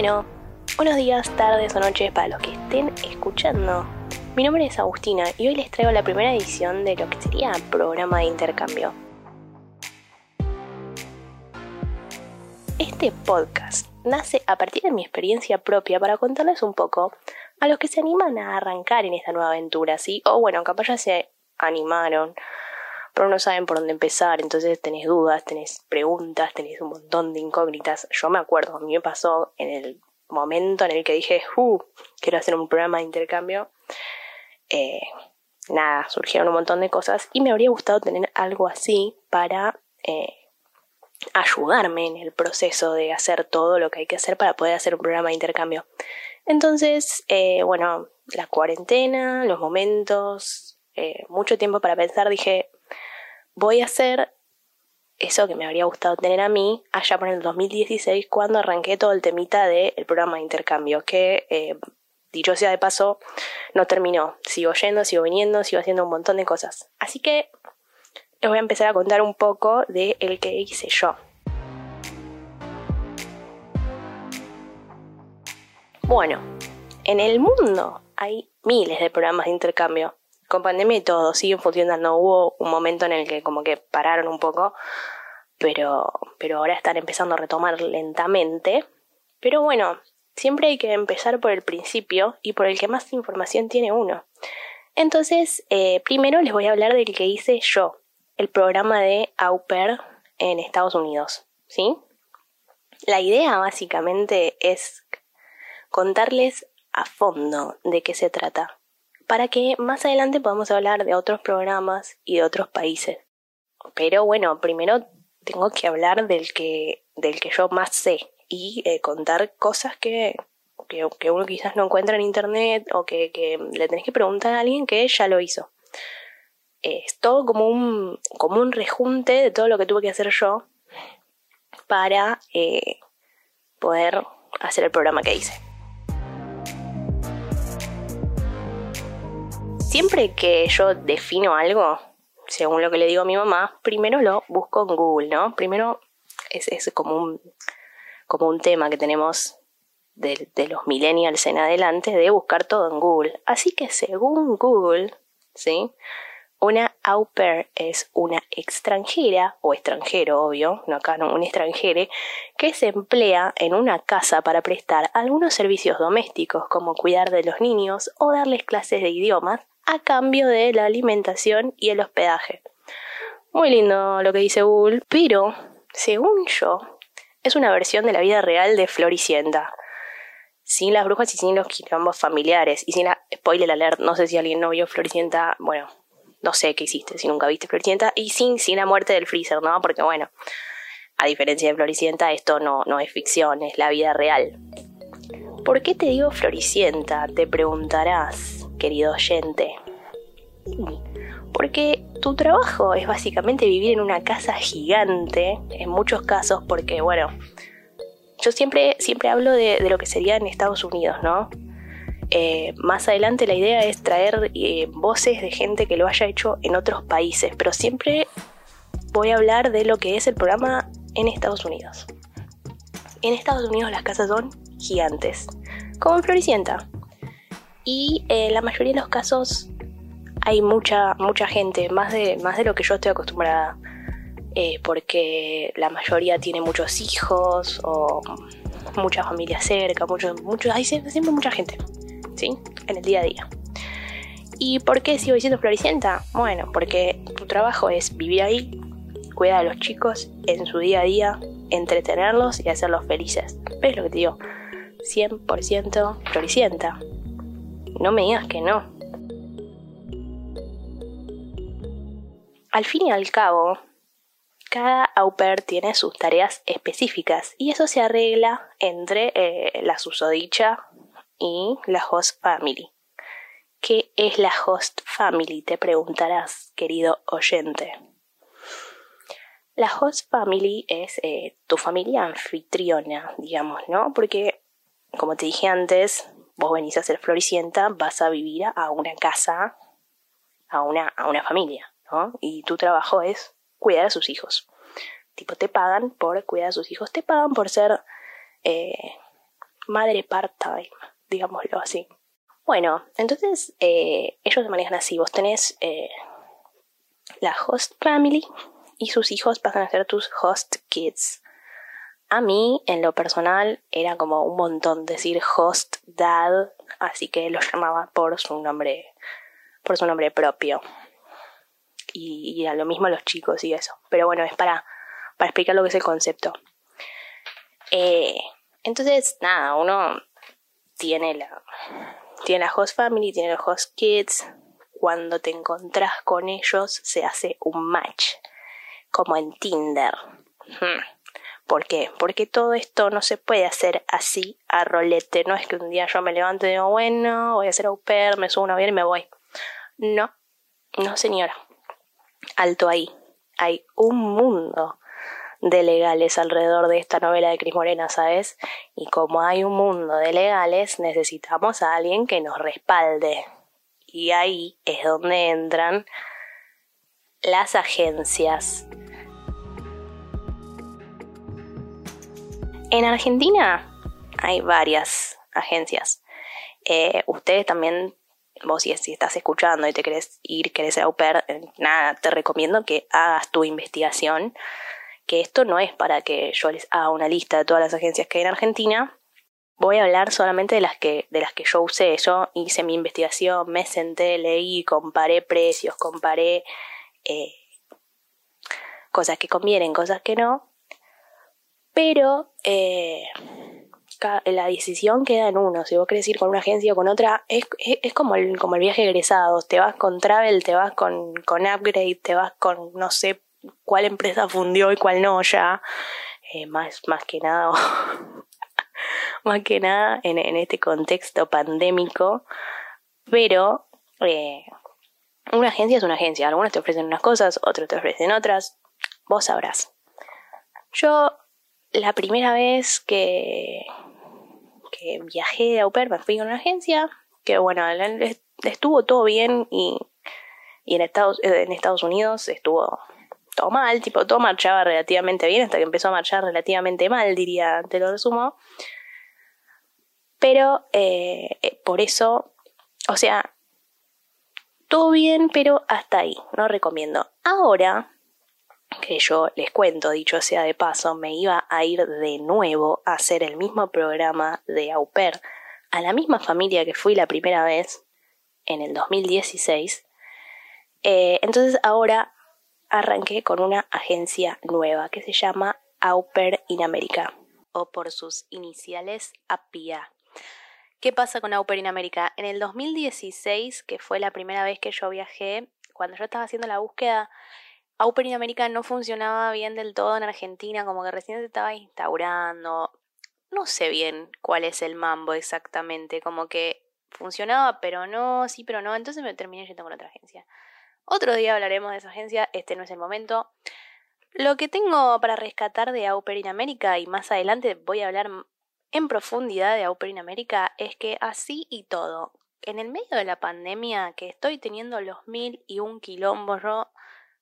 Bueno, buenos días, tardes o noches para los que estén escuchando. Mi nombre es Agustina y hoy les traigo la primera edición de lo que sería programa de intercambio. Este podcast nace a partir de mi experiencia propia para contarles un poco a los que se animan a arrancar en esta nueva aventura, ¿sí? O bueno, capaz ya se animaron, pero no saben por dónde empezar, entonces tenés dudas, tenés preguntas, tenés un montón de incógnitas. Yo me acuerdo, a mí me pasó en el momento en el que dije, uh, quiero hacer un programa de intercambio. Eh, nada, surgieron un montón de cosas y me habría gustado tener algo así para eh, ayudarme en el proceso de hacer todo lo que hay que hacer para poder hacer un programa de intercambio. Entonces, eh, bueno, la cuarentena, los momentos, eh, mucho tiempo para pensar, dije, voy a hacer eso que me habría gustado tener a mí allá por el 2016 cuando arranqué todo el temita del programa de intercambio, que eh, dicho sea de paso, no terminó. Sigo yendo, sigo viniendo, sigo haciendo un montón de cosas. Así que les voy a empezar a contar un poco de el que hice yo. Bueno, en el mundo hay miles de programas de intercambio. Con pandemia y todo, siguen funcionando. Hubo un momento en el que como que pararon un poco, pero, pero ahora están empezando a retomar lentamente. Pero bueno, siempre hay que empezar por el principio y por el que más información tiene uno. Entonces, eh, primero les voy a hablar del que hice yo, el programa de Au en Estados Unidos, ¿sí? La idea básicamente es contarles a fondo de qué se trata, para que más adelante podamos hablar de otros programas y de otros países. Pero bueno, primero tengo que hablar del que, del que yo más sé y eh, contar cosas que, que, uno quizás no encuentra en internet o que, que le tenés que preguntar a alguien que ya lo hizo. Es todo como un, como un rejunte de todo lo que tuve que hacer yo para eh, poder hacer el programa que hice. Siempre que yo defino algo, según lo que le digo a mi mamá, primero lo busco en Google, ¿no? Primero es, como, un, como un tema que tenemos de, los millennials en adelante de buscar todo en Google. Así que según Google, ¿sí? Una au pair es una extranjera, o extranjero, obvio, no acá no, un extranjero, que se emplea en una casa para prestar algunos servicios domésticos como cuidar de los niños o darles clases de idiomas a cambio de la alimentación y el hospedaje. Muy lindo lo que dice Google, pero, según yo, es una versión de la vida real de Floricienta. Sin las brujas y sin los quilombos familiares. Y sin la spoiler alert, no sé si alguien no vio Floricienta, bueno, no sé qué hiciste si nunca viste Floricienta. Y sin, sin la muerte del freezer, ¿no? Porque bueno, a diferencia de Floricienta, esto no, no es ficción, es la vida real. ¿Por qué te digo Floricienta? Te preguntarás querido oyente. Porque tu trabajo es básicamente vivir en una casa gigante, en muchos casos, porque bueno, yo siempre, siempre hablo de, lo que sería en Estados Unidos, ¿no? Eh, más adelante la idea es traer eh, voces de gente que lo haya hecho en otros países, pero siempre voy a hablar de lo que es el programa en Estados Unidos. En Estados Unidos las casas son gigantes, como en Floricienta y eh, la mayoría de los casos hay mucha, mucha gente, más de, más de lo que yo estoy acostumbrada, eh, porque la mayoría tiene muchos hijos o mucha familia cerca, muchos, muchos, hay siempre, mucha gente, ¿sí? En el día a día. ¿Y por qué sigo diciendo Floricienta? Bueno, porque tu trabajo es vivir ahí, cuidar a los chicos en su día a día, entretenerlos y hacerlos felices. ¿Ves lo que te digo? 100% Floricienta. No me digas que no. Al fin y al cabo, cada au pair tiene sus tareas específicas y eso se arregla entre eh, la susodicha y la host family. ¿Qué es la host family? Te preguntarás, querido oyente. La host family es eh, tu familia anfitriona, digamos, ¿no? Porque, como te dije antes, vos venís a ser floricienta, vas a vivir a una casa, a una, a una familia, ¿no? Y tu trabajo es cuidar a sus hijos. Tipo, te pagan por cuidar a sus hijos, te pagan por ser, eh, madre part-time, digámoslo así. Bueno, entonces eh, ellos se manejan así. Vos tenés eh, la host family y sus hijos pasan a ser tus host kids. A mí, en lo personal, era como un montón decir host dad, así que los llamaba por su nombre, por su nombre propio. Y, a lo mismo los chicos y eso. Pero bueno, es para, para explicar lo que es el concepto. Eh, entonces, nada, uno tiene la, tiene la host family, tiene los host kids. Cuando te encontrás con ellos, se hace un match, como en Tinder. Hmm. ¿Por qué? Porque todo esto no se puede hacer así a rolete. No es que un día yo me levanto y digo, bueno, voy a hacer au pair, me subo un avión y me voy. No, no señora. Alto ahí. Hay un mundo de legales alrededor de esta novela de Cris Morena, ¿sabes? Y como hay un mundo de legales, necesitamos a alguien que nos respalde. Y ahí es donde entran las agencias En Argentina hay varias agencias. Eh, ustedes también, vos si, estás escuchando y te querés ir, querés ser au pair, eh, nada, te recomiendo que hagas tu investigación. Que esto no es para que yo les haga una lista de todas las agencias que hay en Argentina. Voy a hablar solamente de las que, de las que yo usé. Yo hice mi investigación, me senté, leí, comparé precios, comparé eh, cosas que convienen, cosas que no pero eh, la decisión queda en uno. Si vos querés ir con una agencia o con otra, es, es, como, el, como el viaje egresado. Te vas con Travel, te vas con, con Upgrade, te vas con no sé cuál empresa fundió y cuál no ya. Eh, más, más que nada, más que nada en, este contexto pandémico. Pero eh, una agencia es una agencia. Algunas te ofrecen unas cosas, otros te ofrecen otras. Vos sabrás. Yo la primera vez que, que viajé de au me fui con una agencia, que bueno, estuvo todo bien y, y en, Estados, eh, en Estados Unidos estuvo todo mal, tipo, todo marchaba relativamente bien hasta que empezó a marchar relativamente mal, diría, te lo resumo. Pero eh, eh, por eso, o sea, todo bien, pero hasta ahí, no recomiendo. Ahora, que yo les cuento, dicho sea de paso, me iba a ir de nuevo a hacer el mismo programa de au a la misma familia que fui la primera vez en el 2016. Eh, entonces ahora arranqué con una agencia nueva que se llama Au in America o por sus iniciales APIA. ¿Qué pasa con Au Pair in America? En el 2016, que fue la primera vez que yo viajé, cuando yo estaba haciendo la búsqueda, Auper in América no funcionaba bien del todo en Argentina, como que recién se estaba instaurando. No sé bien cuál es el mambo exactamente, como que funcionaba, pero no, sí, pero no. Entonces me terminé yendo con otra agencia. Otro día hablaremos de esa agencia, este no es el momento. Lo que tengo para rescatar de Auper in América, y más adelante voy a hablar en profundidad de Auper in América, es que así y todo, en el medio de la pandemia, que estoy teniendo los mil y un quilombos, yo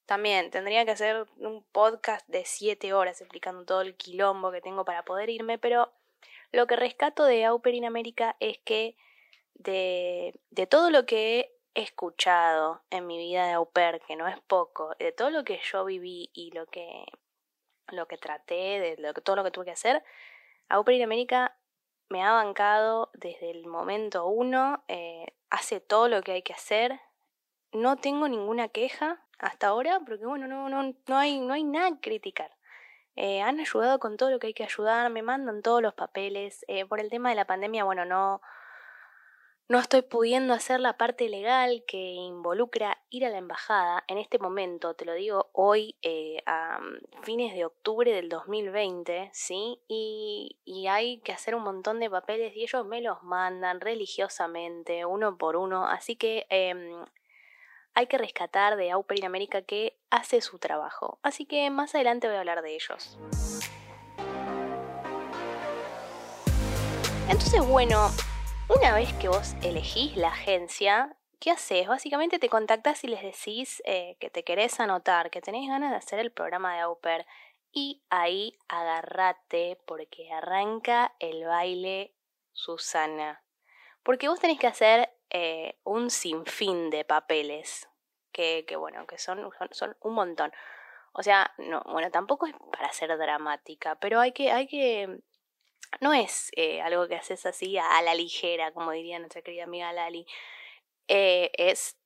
también tendría que hacer un podcast de siete horas explicando todo el quilombo que tengo para poder irme, pero lo que rescato de Auper in América es que de, de todo lo que he escuchado en mi vida de au que no es poco, de todo lo que yo viví y lo que, lo que traté, de todo lo que tuve que hacer, Auper in América me ha bancado desde el momento uno, eh, hace todo lo que hay que hacer, no tengo ninguna queja, hasta ahora, porque bueno, no, no, no, hay, no hay nada que criticar. Eh, han ayudado con todo lo que hay que ayudar, me mandan todos los papeles. Eh, por el tema de la pandemia, bueno, no, no estoy pudiendo hacer la parte legal que involucra ir a la embajada. En este momento, te lo digo hoy, eh, a fines de octubre del 2020, ¿sí? Y, y hay que hacer un montón de papeles y ellos me los mandan religiosamente, uno por uno. Así que em, hay que rescatar de Auper in América que hace su trabajo. Así que más adelante voy a hablar de ellos. Entonces, bueno, una vez que vos elegís la agencia, ¿qué haces? Básicamente te contactas y les decís eh, que te querés anotar, que tenés ganas de hacer el programa de Auper. Y ahí agárrate porque arranca el baile Susana? Porque vos tenés que hacer eh, un sinfín de papeles, que, que bueno, que son, son, un montón. O sea, no, bueno, tampoco es para ser dramática, pero hay que, hay que, no es eh, algo que haces así a, la ligera, como diría nuestra querida amiga Lali. Eh, es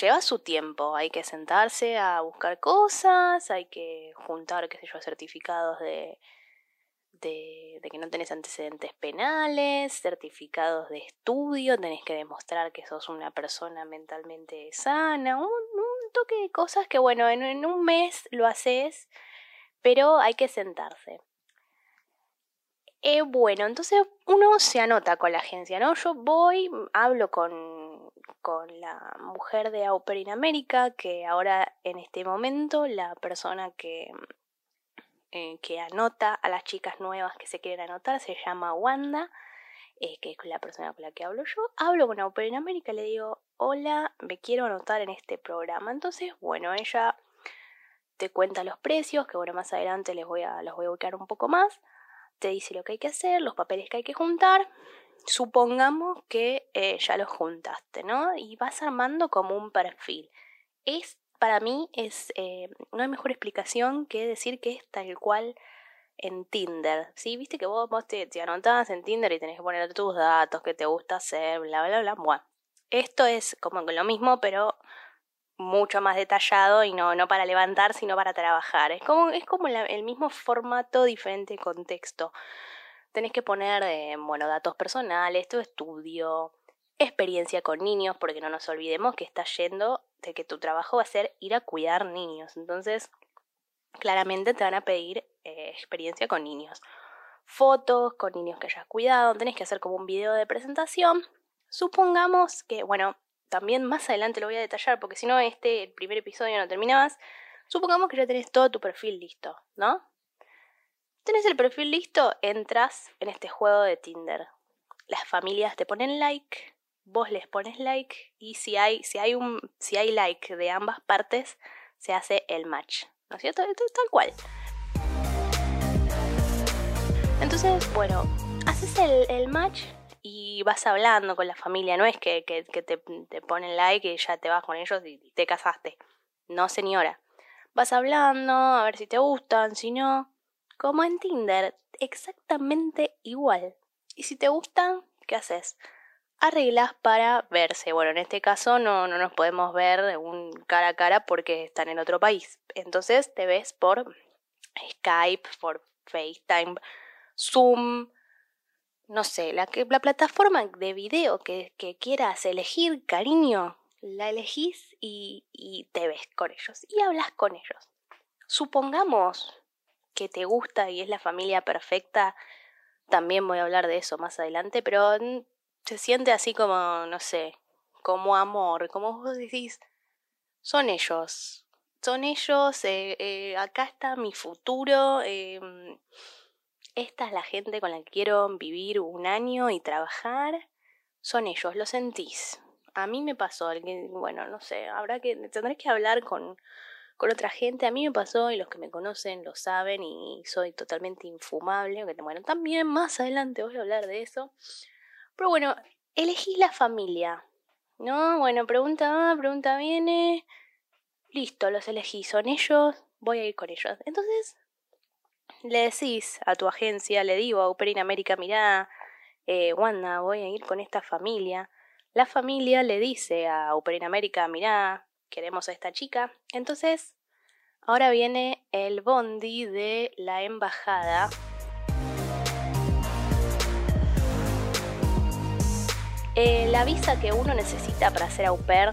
lleva su tiempo, hay que sentarse a buscar cosas, hay que juntar, qué sé yo, certificados de, de, que no tenés antecedentes penales, certificados de estudio, tenés que demostrar que sos una persona mentalmente sana, un, toque de cosas que bueno, en, un mes lo haces, pero hay que sentarse. Eh, bueno, entonces uno se anota con la agencia, ¿no? Yo voy, hablo con, con la mujer de Au in América, que ahora en este momento la persona que, eh, que anota a las chicas nuevas que se quieren anotar se llama Wanda, eh, que es la persona con la que hablo yo. Hablo con Au in América, le digo, hola, me quiero anotar en este programa. Entonces, bueno, ella te cuenta los precios, que bueno, más adelante les voy a, los voy a ubicar un poco más te dice lo que hay que hacer, los papeles que hay que juntar. Supongamos que eh, ya los juntaste, ¿no? Y vas armando como un perfil. Es, para mí, es, eh, no hay mejor explicación que decir que es tal cual en Tinder. ¿Sí? Viste que vos, vos te, te en Tinder y tenés que poner tus datos, que te gusta hacer, bla, bla, bla. Bueno, esto es como lo mismo, pero mucho más detallado y no, no para levantar, sino para trabajar. Es como, es como el mismo formato, diferente contexto. Tenés que poner, eh, bueno, datos personales, tu estudio, experiencia con niños, porque no nos olvidemos que estás yendo de que tu trabajo va a ser ir a cuidar niños. Entonces, claramente te van a pedir eh, experiencia con niños. Fotos con niños que hayas cuidado, tenés que hacer como un video de presentación. Supongamos que, bueno, también más adelante lo voy a detallar porque si no este el primer episodio no termina más. Supongamos que ya tenés todo tu perfil listo, ¿no? Tenés el perfil listo, entras en este juego de Tinder. Las familias te ponen like, vos les pones like y si hay si hay un si hay like de ambas partes se hace el match, ¿no es cierto? Tal cual. Entonces, bueno, haces el, el match y vas hablando con la familia, no es que, que, te, te, ponen like y ya te vas con ellos y te casaste. No, señora. Vas hablando, a ver si te gustan, si no. Como en Tinder, exactamente igual. Y si te gustan, ¿qué haces? Arreglas para verse. Bueno, en este caso no, no nos podemos ver un cara a cara porque están en otro país. Entonces te ves por Skype, por FaceTime, Zoom, no sé, la, la plataforma de video que, que quieras elegir, cariño, la elegís y, y te ves con ellos y hablas con ellos. Supongamos que te gusta y es la familia perfecta, también voy a hablar de eso más adelante, pero se siente así como, no sé, como amor, como vos decís, son ellos, son ellos, eh, eh, acá está mi futuro, eh, esta es la gente con la que quiero vivir un año y trabajar, son ellos, lo sentís. A mí me pasó, bueno, no sé, habrá que, tendré que hablar con, con otra gente. A mí me pasó y los que me conocen lo saben y soy totalmente infumable. Bueno, también más adelante voy a hablar de eso. Pero bueno, elegí la familia. ¿No? Bueno, pregunta pregunta viene. Listo, los elegí. Son ellos, voy a ir con ellos. Entonces, le decís a tu agencia, le digo a Operin América, mirá, eh, Wanda, voy a ir con esta familia. La familia le dice a Operin América, mirá, queremos a esta chica. Entonces, ahora viene el bondi de la embajada. Eh, la visa que uno necesita para ser au pair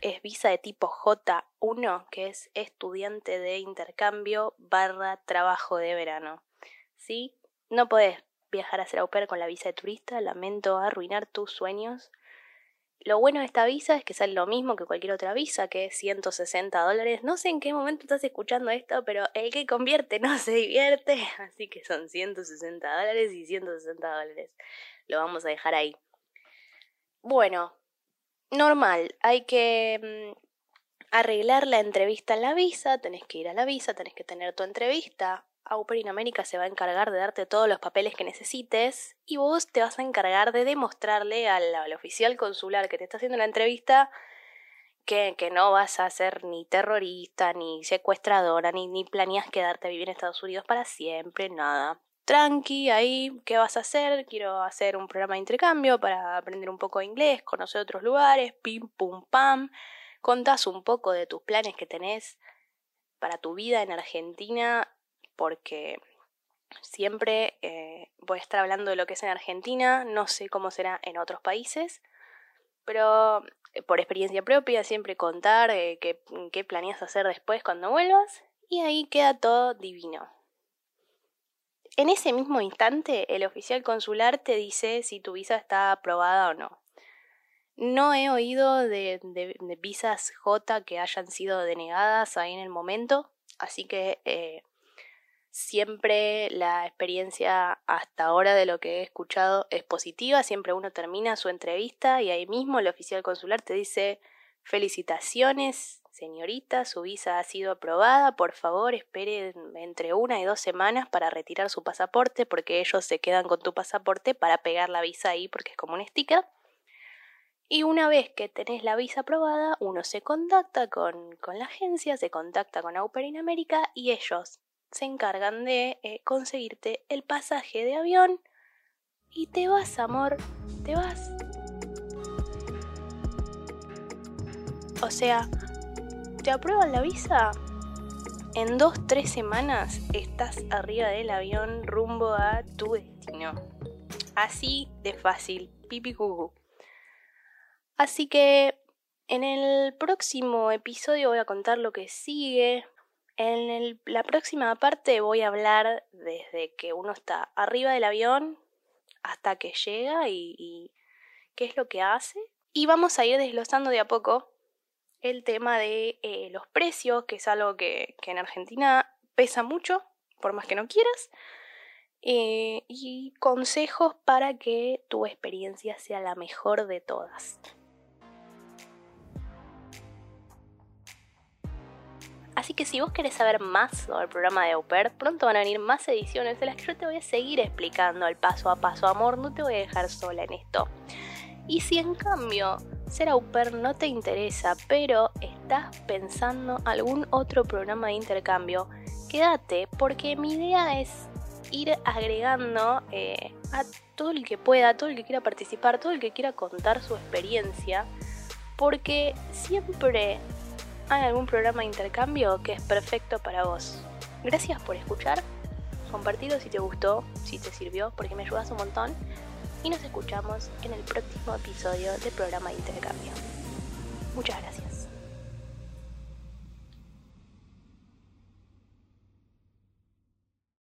es visa de tipo J1, que es estudiante de intercambio barra trabajo de verano. ¿Sí? No podés viajar a ser au pair con la visa de turista, lamento arruinar tus sueños. Lo bueno de esta visa es que sale lo mismo que cualquier otra visa, que es 160 dólares. No sé en qué momento estás escuchando esto, pero el que convierte no se divierte. Así que son 160 dólares y 160 dólares. Lo vamos a dejar ahí. Bueno, normal, hay que mm, arreglar la entrevista en la visa, tenés que ir a la visa, tenés que tener tu entrevista. Au in América se va a encargar de darte todos los papeles que necesites y vos te vas a encargar de demostrarle al, oficial consular que te está haciendo la entrevista que, que, no vas a ser ni terrorista, ni secuestradora, ni, ni planeas quedarte a vivir en Estados Unidos para siempre, nada. Tranqui, ahí, ¿qué vas a hacer? Quiero hacer un programa de intercambio para aprender un poco de inglés, conocer otros lugares, pim, pum, pam. Contás un poco de tus planes que tenés para tu vida en Argentina porque siempre eh, voy a estar hablando de lo que es en Argentina, no sé cómo será en otros países, pero eh, por experiencia propia siempre contar eh, qué, qué planeas hacer después cuando vuelvas y ahí queda todo divino. En ese mismo instante, el oficial consular te dice si tu visa está aprobada o no. No he oído de, visas J que hayan sido denegadas ahí en el momento, así que Siempre la experiencia hasta ahora de lo que he escuchado es positiva, siempre uno termina su entrevista y ahí mismo el oficial consular te dice felicitaciones, señorita, su visa ha sido aprobada, por favor espere entre una y dos semanas para retirar su pasaporte porque ellos se quedan con tu pasaporte para pegar la visa ahí porque es como un sticker. Y una vez que tenés la visa aprobada, uno se contacta con, con la agencia, se contacta con Au in América y ellos se encargan de eh, conseguirte el pasaje de avión y te vas, amor, te vas. O sea, te aprueban la visa. En dos, tres semanas estás arriba del avión rumbo a tu destino. Así de fácil, pipi cucu. Así que en el próximo episodio voy a contar lo que sigue, en la próxima parte voy a hablar desde que uno está arriba del avión hasta que llega y, qué es lo que hace. Y vamos a ir desglosando de a poco el tema de eh, los precios, que es algo que, en Argentina pesa mucho, por más que no quieras. Eh, y consejos para que tu experiencia sea la mejor de todas. Así que si vos querés saber más sobre el programa de Au pronto van a venir más ediciones de las que yo te voy a seguir explicando el paso a paso. Amor, no te voy a dejar sola en esto. Y si en cambio ser au pair no te interesa, pero estás pensando algún otro programa de intercambio, quédate porque mi idea es ir agregando eh, a todo el que pueda, todo el que quiera participar, todo el que quiera contar su experiencia, porque siempre hay algún programa de intercambio que es perfecto para vos. Gracias por escuchar, compartido si te gustó, si te sirvió, porque me ayudas un montón. Y nos escuchamos en el próximo episodio del programa de intercambio. Muchas gracias.